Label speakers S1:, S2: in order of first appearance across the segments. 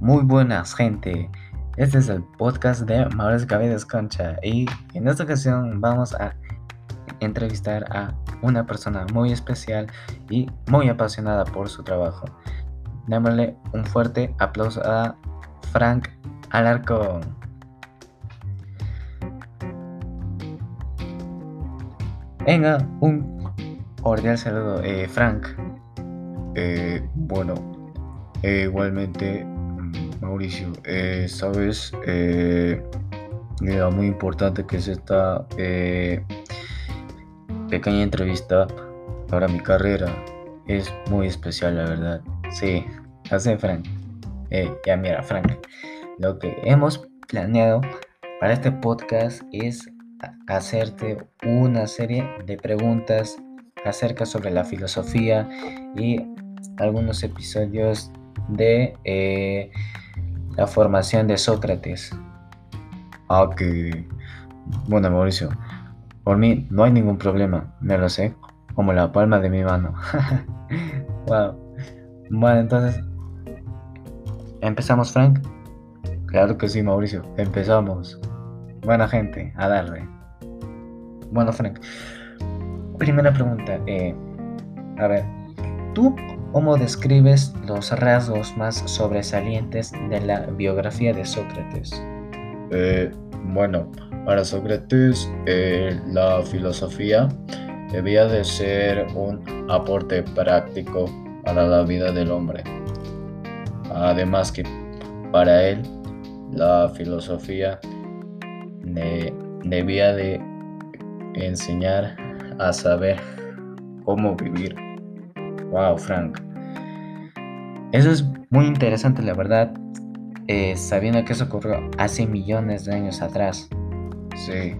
S1: Muy buenas, gente. Este es el podcast de Mauricio Cabedes Concha y en esta ocasión vamos a entrevistar a una persona muy especial y muy apasionada por su trabajo. Démosle un fuerte aplauso a Frank Alarcón. Venga, un cordial saludo, eh, Frank.
S2: Eh, bueno, eh, igualmente, Mauricio, eh, sabes, eh, muy importante que es esta eh, pequeña entrevista para mi carrera. Es muy especial, la verdad.
S1: Sí, hace Frank. Eh, ya mira, Frank. Lo que hemos planeado para este podcast es hacerte una serie de preguntas acerca sobre la filosofía y algunos episodios de eh, la formación de Sócrates.
S2: Ah, que... Bueno, Mauricio, por mí no hay ningún problema, me lo sé, como la palma de mi mano.
S1: Wow. Bueno, entonces, ¿empezamos, Frank?
S2: Claro que sí, Mauricio, empezamos.
S1: Buena gente, a darle. Bueno, Frank, primera pregunta. eh, a ver, ¿tú cómo describes los rasgos más sobresalientes de la biografía de Sócrates?
S2: Eh, bueno, para Sócrates eh, la filosofía debía de ser un aporte práctico para la vida del hombre. Además que para él la filosofía de- debía de enseñar a saber cómo vivir.
S1: Wow, Frank. Eso es muy interesante, la verdad, eh, sabiendo que eso ocurrió hace millones de años atrás.
S2: Sí,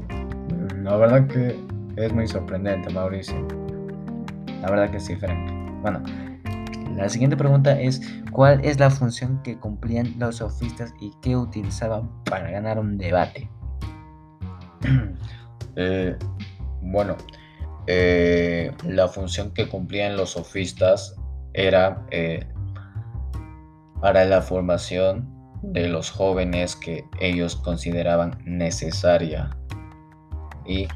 S2: la verdad que es muy sorprendente, Mauricio.
S1: La verdad que sí, Frank. Bueno, la siguiente pregunta es, ¿cuál es la función que cumplían los sofistas y qué utilizaban para ganar un debate?
S2: Eh, bueno, eh, la función que cumplían los sofistas era eh, para la formación de los jóvenes que ellos consideraban necesaria y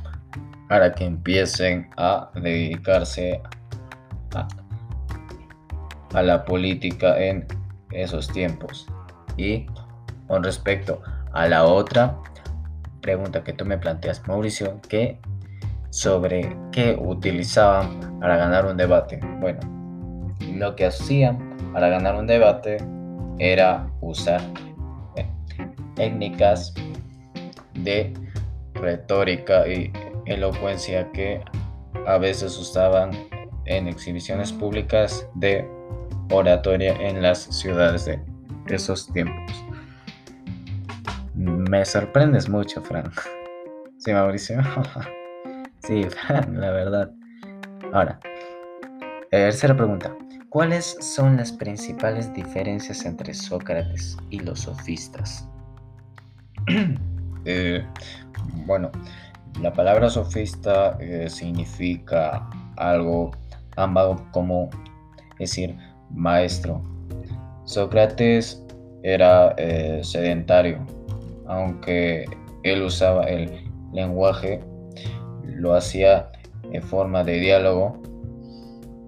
S2: para que empiecen a dedicarse a, a la política en esos tiempos. Y con respecto a la otra pregunta que tú me planteas, Mauricio, que sobre qué utilizaban para ganar un debate. Bueno, lo que hacían para ganar un debate era usar eh, técnicas de retórica y elocuencia que a veces usaban en exhibiciones públicas de oratoria en las ciudades de esos tiempos.
S1: Me sorprendes mucho, Frank. Sí, Mauricio. sí, la verdad. Ahora, tercera pregunta. ¿Cuáles son las principales diferencias entre Sócrates y los sofistas?
S2: Eh, bueno, la palabra sofista eh, significa algo ambas como decir maestro. Sócrates era eh, sedentario, aunque él usaba el lenguaje, lo hacía en forma de diálogo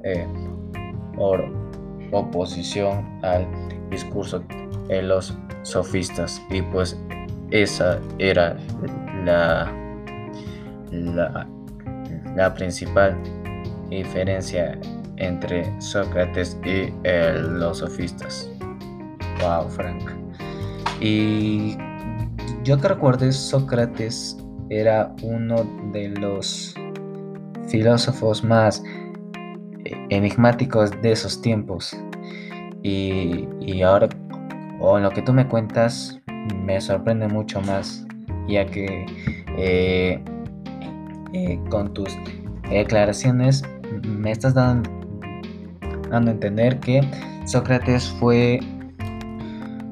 S2: eh, por oposición al discurso de los sofistas y pues esa era la, la, la principal diferencia entre Sócrates y eh, los sofistas.
S1: Wow, Frank. Y yo que recuerdo, Sócrates era uno de los filósofos más enigmáticos de esos tiempos. Y, y ahora, con lo que tú me cuentas, me sorprende mucho más, ya que eh, eh, con tus declaraciones me estás dando, dando a entender que Sócrates fue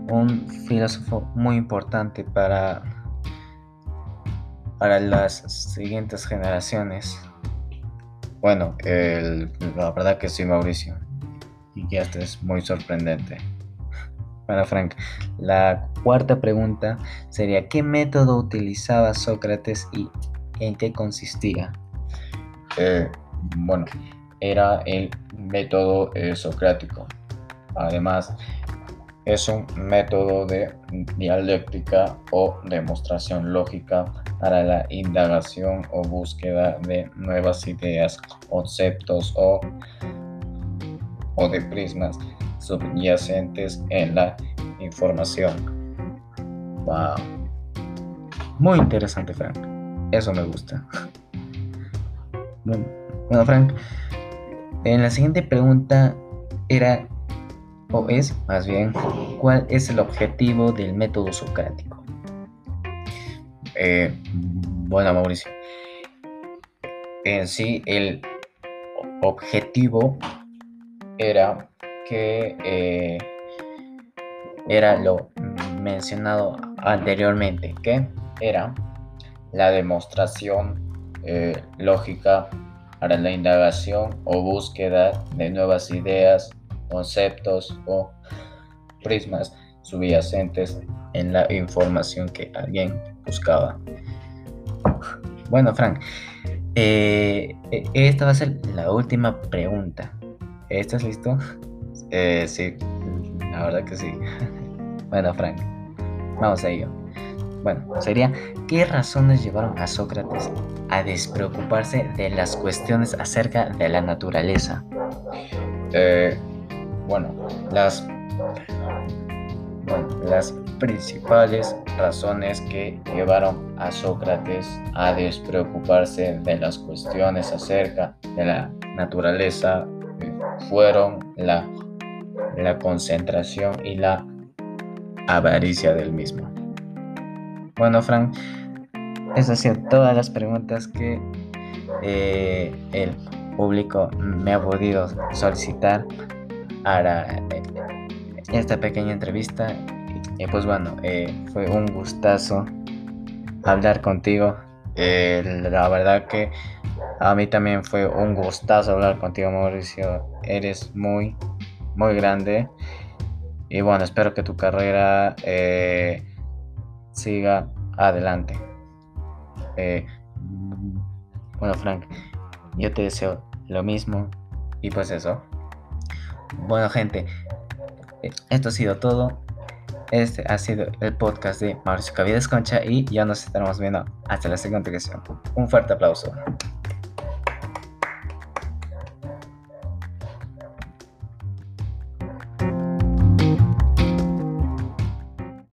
S1: un filósofo muy importante para, para las siguientes generaciones.
S2: Bueno, la verdad que sí, Mauricio. Y ya esto es muy sorprendente.
S1: Bueno, Frank, la cuarta pregunta sería, ¿qué método utilizaba Sócrates y en qué consistía?
S2: Eh, bueno, era el método eh, socrático. Además, es un método de dialéctica o demostración lógica para la indagación o búsqueda de nuevas ideas, conceptos o, o de prismas subyacentes en la información.
S1: Wow. Muy interesante, Frank. Eso me gusta. Bueno, Frank, en la siguiente pregunta era, o es más bien, ¿cuál es el objetivo del método socrático?
S2: Eh, bueno, Mauricio, en sí el objetivo era que eh, era lo mencionado anteriormente, que era la demostración eh, lógica para la indagación o búsqueda de nuevas ideas, conceptos o prismas subyacentes en la información que alguien buscaba.
S1: Bueno, Frank, eh, esta va a ser la última pregunta. ¿Estás listo?
S2: Eh, sí, la verdad que sí.
S1: bueno, Frank, vamos a ello. Bueno, sería, ¿qué razones llevaron a Sócrates a despreocuparse de las cuestiones acerca de la naturaleza?
S2: Eh, bueno, las, principales razones que llevaron a Sócrates a despreocuparse de las cuestiones acerca de la naturaleza eh, fueron la concentración y la avaricia del mismo.
S1: Bueno, Frank, esas sido todas las preguntas que eh, el público me ha podido solicitar para eh, esta pequeña entrevista. Y pues bueno, eh, fue un gustazo hablar contigo. la verdad que a mí también fue un gustazo hablar contigo, Mauricio. Eres muy muy grande. Y bueno, espero que tu carrera eh, siga adelante. Eh, bueno, Frank, yo te deseo lo mismo. Y pues eso. Bueno, gente, esto ha sido todo. Este ha sido el podcast de Mauricio Cavides Concha y ya nos estaremos viendo hasta la siguiente ocasión. Un fuerte aplauso.